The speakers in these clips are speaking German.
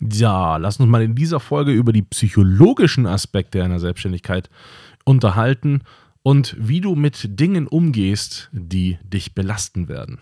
Ja, lass uns mal in dieser Folge über die psychologischen Aspekte einer Selbstständigkeit unterhalten und wie du mit Dingen umgehst, die dich belasten werden.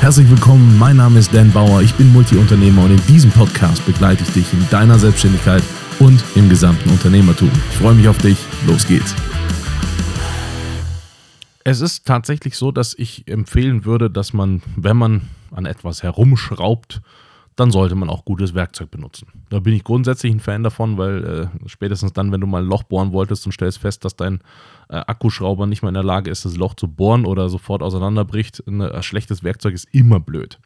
Herzlich willkommen, mein Name ist Dan Bauer, ich bin Multiunternehmer und in diesem Podcast begleite ich dich in deiner Selbstständigkeit und im gesamten Unternehmertum. Ich freue mich auf dich, los geht's. Es ist tatsächlich so, dass ich empfehlen würde, dass man, wenn man an etwas herumschraubt, dann sollte man auch gutes Werkzeug benutzen. Da bin ich grundsätzlich ein Fan davon, weil äh, spätestens dann, wenn du mal ein Loch bohren wolltest und stellst fest, dass dein äh, Akkuschrauber nicht mehr in der Lage ist, das Loch zu bohren oder sofort auseinanderbricht, ein äh, schlechtes Werkzeug ist immer blöd.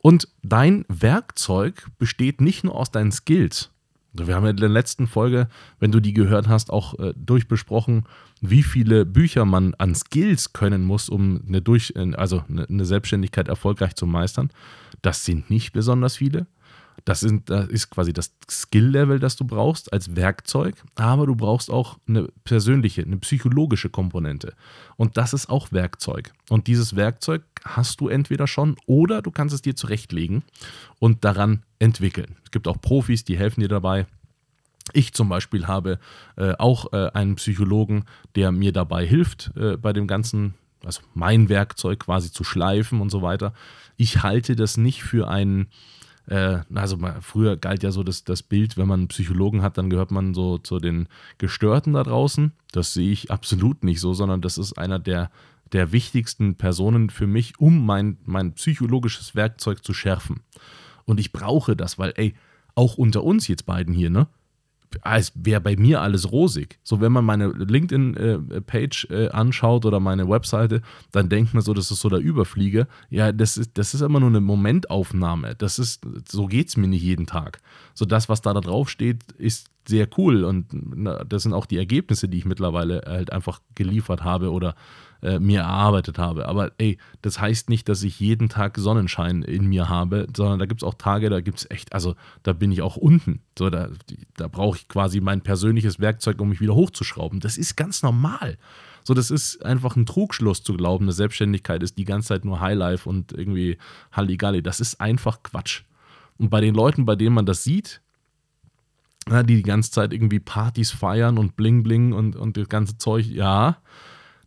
Und dein Werkzeug besteht nicht nur aus deinen Skills. Also wir haben ja in der letzten Folge, wenn du die gehört hast, auch äh, durchbesprochen, wie viele Bücher man an Skills können muss, um eine, Durch also eine Selbstständigkeit erfolgreich zu meistern. Das sind nicht besonders viele. Das, sind, das ist quasi das Skill-Level, das du brauchst als Werkzeug, aber du brauchst auch eine persönliche, eine psychologische Komponente. Und das ist auch Werkzeug. Und dieses Werkzeug hast du entweder schon oder du kannst es dir zurechtlegen und daran entwickeln. Es gibt auch Profis, die helfen dir dabei. Ich zum Beispiel habe äh, auch äh, einen Psychologen, der mir dabei hilft, äh, bei dem ganzen, also mein Werkzeug quasi zu schleifen und so weiter. Ich halte das nicht für einen, äh, also früher galt ja so das, das Bild, wenn man einen Psychologen hat, dann gehört man so zu den Gestörten da draußen. Das sehe ich absolut nicht so, sondern das ist einer der, der wichtigsten Personen für mich, um mein, mein psychologisches Werkzeug zu schärfen. Und ich brauche das, weil, ey, auch unter uns jetzt beiden hier, ne? Als wäre bei mir alles rosig. So, wenn man meine LinkedIn-Page äh, äh, anschaut oder meine Webseite, dann denkt man so, das ist so der Überflieger. Ja, das ist, das ist immer nur eine Momentaufnahme. Das ist, so geht es mir nicht jeden Tag. So, das, was da, da drauf steht, ist sehr cool und na, das sind auch die Ergebnisse, die ich mittlerweile halt einfach geliefert habe oder äh, mir erarbeitet habe. Aber ey, das heißt nicht, dass ich jeden Tag Sonnenschein in mir habe, sondern da gibt es auch Tage, da gibt es echt, also da bin ich auch unten. So, da, da brauche ich quasi mein persönliches Werkzeug, um mich wieder hochzuschrauben. Das ist ganz normal. So, das ist einfach ein Trugschluss zu glauben, eine Selbstständigkeit ist die ganze Zeit nur Highlife und irgendwie Halligalli. Das ist einfach Quatsch. Und bei den Leuten, bei denen man das sieht, die die ganze Zeit irgendwie Partys feiern und Bling Bling und, und das ganze Zeug, ja,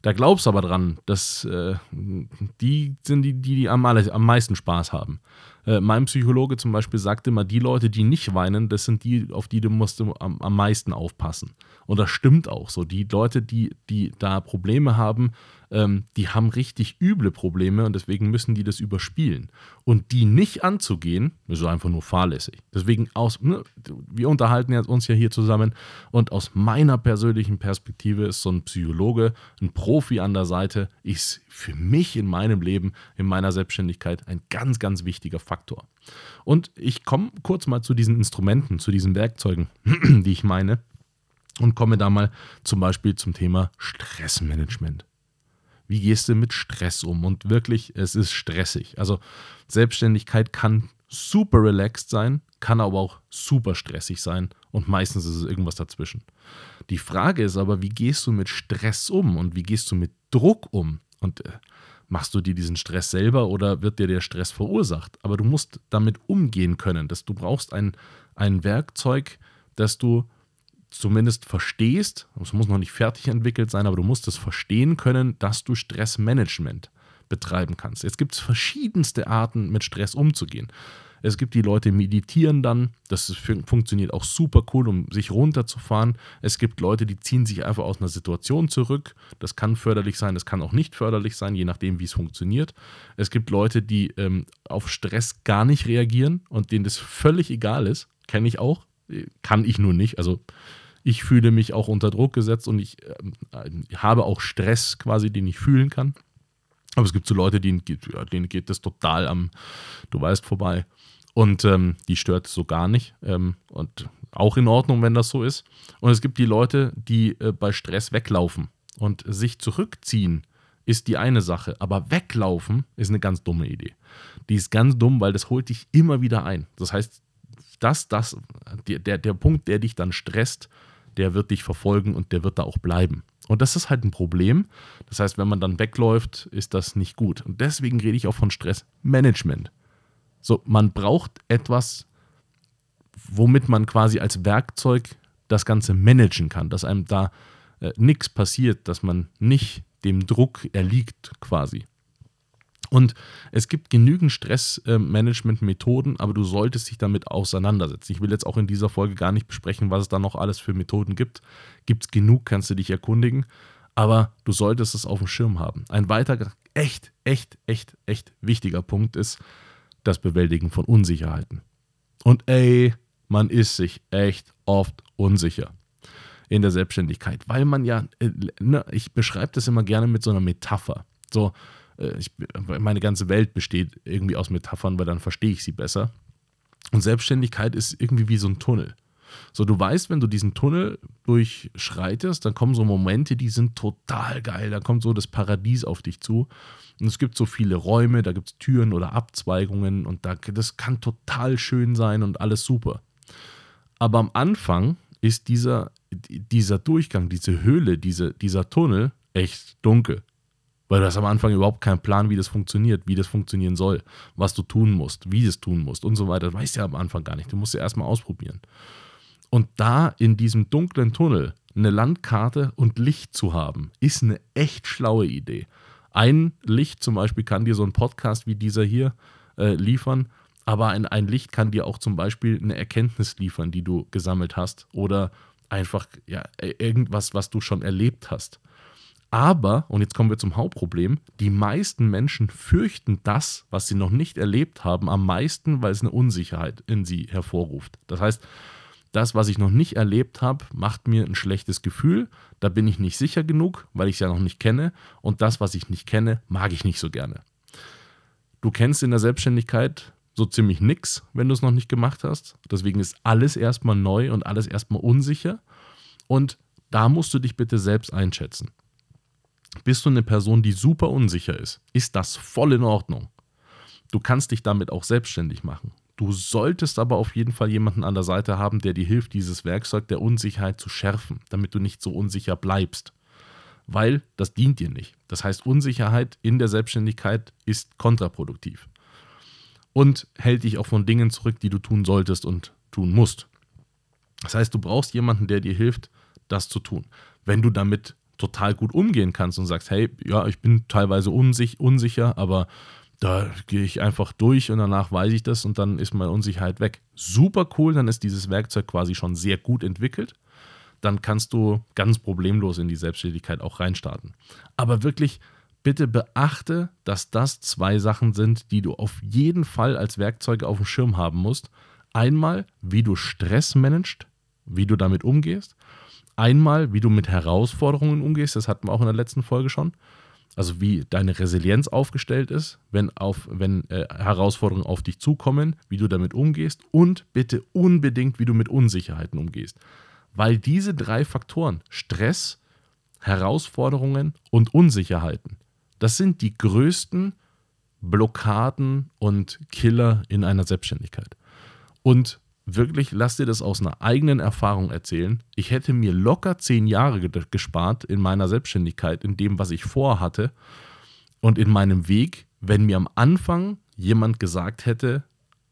da glaubst aber dran, dass äh, die sind die, die, die am, am meisten Spaß haben. Äh, mein Psychologe zum Beispiel sagt immer, die Leute, die nicht weinen, das sind die, auf die du musst am, am meisten aufpassen. Und das stimmt auch so. Die Leute, die, die da Probleme haben, ähm, die haben richtig üble Probleme und deswegen müssen die das überspielen. Und die nicht anzugehen, ist einfach nur fahrlässig. Deswegen aus, ne, wir unterhalten uns ja hier zusammen und aus meiner persönlichen Perspektive ist so ein Psychologe, ein Profi an der Seite, ist für mich in meinem Leben, in meiner Selbstständigkeit ein ganz, ganz wichtiger Faktor. Und ich komme kurz mal zu diesen Instrumenten, zu diesen Werkzeugen, die ich meine und komme da mal zum Beispiel zum Thema Stressmanagement. Wie gehst du mit Stress um? Und wirklich, es ist stressig. Also Selbstständigkeit kann super relaxed sein, kann aber auch super stressig sein und meistens ist es irgendwas dazwischen. Die Frage ist aber, wie gehst du mit Stress um und wie gehst du mit Druck um? Und äh, machst du dir diesen Stress selber oder wird dir der Stress verursacht? Aber du musst damit umgehen können. Dass du brauchst ein, ein Werkzeug, das du zumindest verstehst, es muss noch nicht fertig entwickelt sein, aber du musst es verstehen können, dass du Stressmanagement betreiben kannst. Jetzt gibt es verschiedenste Arten, mit Stress umzugehen. Es gibt die Leute, die meditieren dann. Das funktioniert auch super cool, um sich runterzufahren. Es gibt Leute, die ziehen sich einfach aus einer Situation zurück. Das kann förderlich sein, das kann auch nicht förderlich sein, je nachdem, wie es funktioniert. Es gibt Leute, die ähm, auf Stress gar nicht reagieren und denen das völlig egal ist. Kenne ich auch. Kann ich nur nicht. Also ich fühle mich auch unter Druck gesetzt und ich äh, habe auch Stress quasi, den ich fühlen kann. Aber es gibt so Leute, denen geht, ja, denen geht das total am, du weißt, vorbei. Und ähm, die stört so gar nicht. Ähm, und auch in Ordnung, wenn das so ist. Und es gibt die Leute, die äh, bei Stress weglaufen. Und sich zurückziehen ist die eine Sache. Aber weglaufen ist eine ganz dumme Idee. Die ist ganz dumm, weil das holt dich immer wieder ein. Das heißt, das, das, der, der, Punkt, der dich dann stresst, der wird dich verfolgen und der wird da auch bleiben. Und das ist halt ein Problem. Das heißt, wenn man dann wegläuft, ist das nicht gut. Und deswegen rede ich auch von Stressmanagement. So, man braucht etwas womit man quasi als Werkzeug das Ganze managen kann, dass einem da äh, nichts passiert, dass man nicht dem Druck erliegt quasi. Und es gibt genügend Stressmanagement-Methoden, aber du solltest dich damit auseinandersetzen. Ich will jetzt auch in dieser Folge gar nicht besprechen, was es da noch alles für Methoden gibt. Gibt es genug, kannst du dich erkundigen, aber du solltest es auf dem Schirm haben. Ein weiterer echt, echt, echt, echt wichtiger Punkt ist das Bewältigen von Unsicherheiten. Und ey, man ist sich echt oft unsicher in der Selbstständigkeit, weil man ja, äh, ne, ich beschreibe das immer gerne mit so einer Metapher. So, äh, ich, meine ganze Welt besteht irgendwie aus Metaphern, weil dann verstehe ich sie besser. Und Selbstständigkeit ist irgendwie wie so ein Tunnel. So, du weißt, wenn du diesen Tunnel durchschreitest, dann kommen so Momente, die sind total geil. Da kommt so das Paradies auf dich zu. Und es gibt so viele Räume, da gibt es Türen oder Abzweigungen und da, das kann total schön sein und alles super. Aber am Anfang ist dieser, dieser Durchgang, diese Höhle, diese, dieser Tunnel echt dunkel. Weil du hast am Anfang überhaupt keinen Plan, wie das funktioniert, wie das funktionieren soll, was du tun musst, wie du es tun musst und so weiter. Das weißt du ja am Anfang gar nicht. Du musst ja erstmal ausprobieren. Und da in diesem dunklen Tunnel eine Landkarte und Licht zu haben, ist eine echt schlaue Idee. Ein Licht zum Beispiel kann dir so ein Podcast wie dieser hier äh, liefern, aber ein, ein Licht kann dir auch zum Beispiel eine Erkenntnis liefern, die du gesammelt hast oder einfach ja, irgendwas, was du schon erlebt hast. Aber, und jetzt kommen wir zum Hauptproblem, die meisten Menschen fürchten das, was sie noch nicht erlebt haben, am meisten, weil es eine Unsicherheit in sie hervorruft. Das heißt, das, was ich noch nicht erlebt habe, macht mir ein schlechtes Gefühl. Da bin ich nicht sicher genug, weil ich es ja noch nicht kenne. Und das, was ich nicht kenne, mag ich nicht so gerne. Du kennst in der Selbstständigkeit so ziemlich nichts, wenn du es noch nicht gemacht hast. Deswegen ist alles erstmal neu und alles erstmal unsicher. Und da musst du dich bitte selbst einschätzen. Bist du eine Person, die super unsicher ist, ist das voll in Ordnung. Du kannst dich damit auch selbstständig machen. Du solltest aber auf jeden Fall jemanden an der Seite haben, der dir hilft, dieses Werkzeug der Unsicherheit zu schärfen, damit du nicht so unsicher bleibst. Weil das dient dir nicht. Das heißt, Unsicherheit in der Selbstständigkeit ist kontraproduktiv. Und hält dich auch von Dingen zurück, die du tun solltest und tun musst. Das heißt, du brauchst jemanden, der dir hilft, das zu tun. Wenn du damit total gut umgehen kannst und sagst, hey, ja, ich bin teilweise unsich, unsicher, aber da gehe ich einfach durch und danach weiß ich das und dann ist meine Unsicherheit weg. Super cool, dann ist dieses Werkzeug quasi schon sehr gut entwickelt. Dann kannst du ganz problemlos in die Selbstständigkeit auch reinstarten. Aber wirklich, bitte beachte, dass das zwei Sachen sind, die du auf jeden Fall als Werkzeuge auf dem Schirm haben musst. Einmal, wie du Stress managst, wie du damit umgehst Einmal, wie du mit Herausforderungen umgehst, das hatten wir auch in der letzten Folge schon. Also wie deine Resilienz aufgestellt ist, wenn, auf, wenn äh, Herausforderungen auf dich zukommen, wie du damit umgehst und bitte unbedingt, wie du mit Unsicherheiten umgehst. Weil diese drei Faktoren, Stress, Herausforderungen und Unsicherheiten, das sind die größten Blockaden und Killer in einer Selbstständigkeit. Und wirklich, lass dir das aus einer eigenen Erfahrung erzählen. Ich hätte mir locker zehn Jahre gespart in meiner Selbstständigkeit, in dem, was ich vorhatte und in meinem Weg, wenn mir am Anfang jemand gesagt hätte,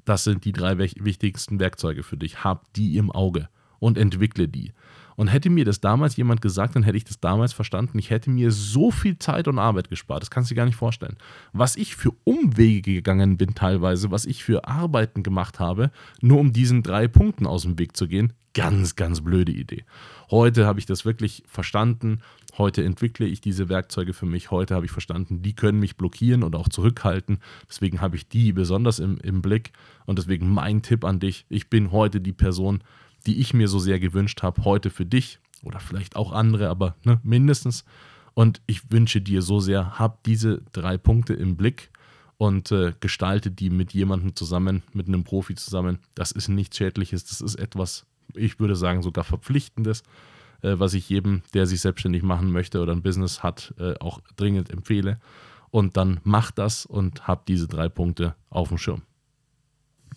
das sind die drei wichtigsten Werkzeuge für dich, hab die im Auge und entwickle die. Und hätte mir das damals jemand gesagt, dann hätte ich das damals verstanden. Ich hätte mir so viel Zeit und Arbeit gespart. Das kannst du dir gar nicht vorstellen. Was ich für Umwege gegangen bin teilweise, was ich für Arbeiten gemacht habe, nur um diesen drei Punkten aus dem Weg zu gehen. Ganz, ganz blöde Idee. Heute habe ich das wirklich verstanden. Heute entwickle ich diese Werkzeuge für mich. Heute habe ich verstanden, die können mich blockieren und auch zurückhalten. Deswegen habe ich die besonders im, im Blick. Und deswegen mein Tipp an dich. Ich bin heute die Person, die ich mir so sehr gewünscht habe, heute für dich oder vielleicht auch andere, aber ne, mindestens. Und ich wünsche dir so sehr, hab diese drei Punkte im Blick und äh, gestalte die mit jemandem zusammen, mit einem Profi zusammen. Das ist nichts Schädliches, das ist etwas, ich würde sagen, sogar Verpflichtendes, äh, was ich jedem, der sich selbstständig machen möchte oder ein Business hat, äh, auch dringend empfehle. Und dann mach das und hab diese drei Punkte auf dem Schirm.